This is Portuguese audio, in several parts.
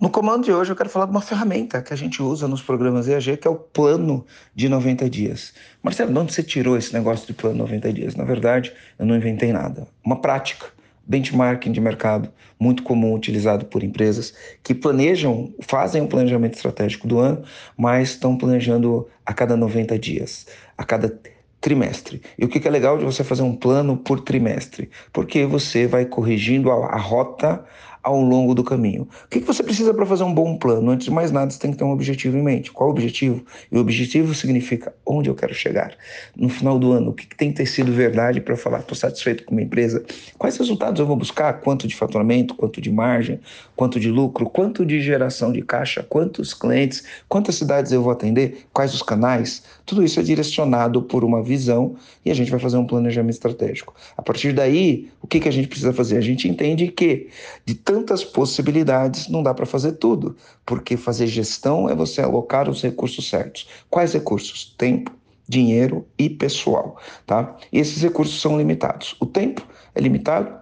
No comando de hoje eu quero falar de uma ferramenta que a gente usa nos programas EAG, que é o plano de 90 dias. Marcelo, de onde você tirou esse negócio de plano de 90 dias? Na verdade, eu não inventei nada. Uma prática, benchmarking de mercado, muito comum utilizado por empresas que planejam, fazem um planejamento estratégico do ano, mas estão planejando a cada 90 dias, a cada trimestre. E o que é legal de você fazer um plano por trimestre? Porque você vai corrigindo a rota, ao longo do caminho. O que, você precisa para fazer um bom plano? Antes de mais nada, você tem que ter um objetivo em mente. Qual o objetivo? E o objetivo significa onde eu quero chegar. No final do ano, o que, tem que ter sido verdade para falar, estou satisfeito com a minha empresa? Quais resultados eu vou buscar? Quanto de faturamento, quanto de margem, quanto de lucro, quanto de geração de caixa, quantos clientes, quantas cidades eu vou atender, quais os canais? Tudo isso é direcionado por uma visão e a gente vai fazer um planejamento estratégico. A partir daí, o que, que a gente precisa fazer? A gente entende que de tantas possibilidades, não dá para fazer tudo, porque fazer gestão é você alocar os recursos certos. Quais recursos? Tempo, dinheiro e pessoal, tá? E esses recursos são limitados. O tempo é limitado,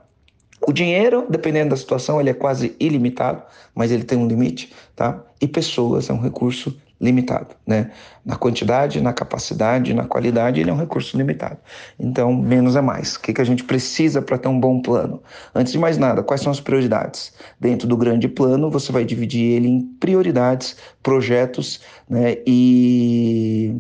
o dinheiro, dependendo da situação, ele é quase ilimitado, mas ele tem um limite, tá? E pessoas é um recurso limitado, né? Na quantidade, na capacidade, na qualidade, ele é um recurso limitado. Então, menos é mais. O que, que a gente precisa para ter um bom plano? Antes de mais nada, quais são as prioridades? Dentro do grande plano, você vai dividir ele em prioridades, projetos, né? E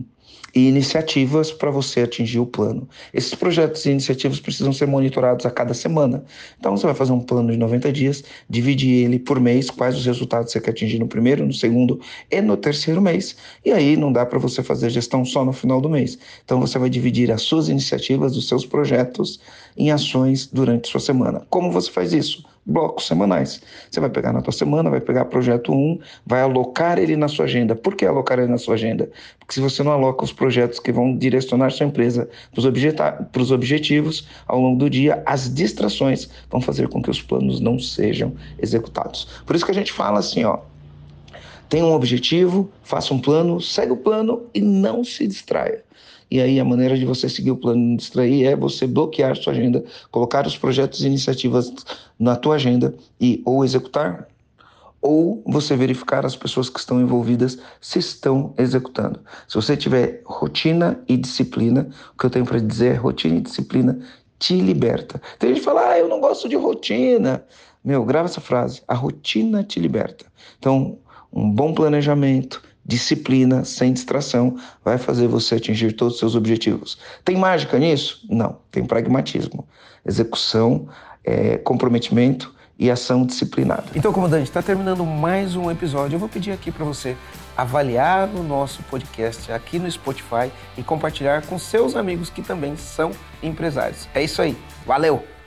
e iniciativas para você atingir o plano. Esses projetos e iniciativas precisam ser monitorados a cada semana. Então você vai fazer um plano de 90 dias, dividir ele por mês, quais os resultados você quer atingir no primeiro, no segundo e no terceiro mês. E aí não dá para você fazer gestão só no final do mês. Então você vai dividir as suas iniciativas, os seus projetos em ações durante sua semana. Como você faz isso? Blocos semanais. Você vai pegar na tua semana, vai pegar projeto 1, vai alocar ele na sua agenda. Por que alocar ele na sua agenda? Porque se você não aloca os projetos que vão direcionar sua empresa para os objetivos ao longo do dia, as distrações vão fazer com que os planos não sejam executados. Por isso que a gente fala assim, ó, tem um objetivo, faça um plano, segue o plano e não se distraia. E aí a maneira de você seguir o plano de distrair é você bloquear sua agenda, colocar os projetos e iniciativas na tua agenda e ou executar ou você verificar as pessoas que estão envolvidas se estão executando. Se você tiver rotina e disciplina, o que eu tenho para dizer é rotina e disciplina te liberta. Tem gente que fala, ah, eu não gosto de rotina. Meu, grava essa frase. A rotina te liberta. Então, um bom planejamento, disciplina, sem distração, vai fazer você atingir todos os seus objetivos. Tem mágica nisso? Não, tem pragmatismo, execução, é, comprometimento e ação disciplinada. Então, comandante, está terminando mais um episódio. Eu vou pedir aqui para você avaliar o nosso podcast aqui no Spotify e compartilhar com seus amigos que também são empresários. É isso aí. Valeu!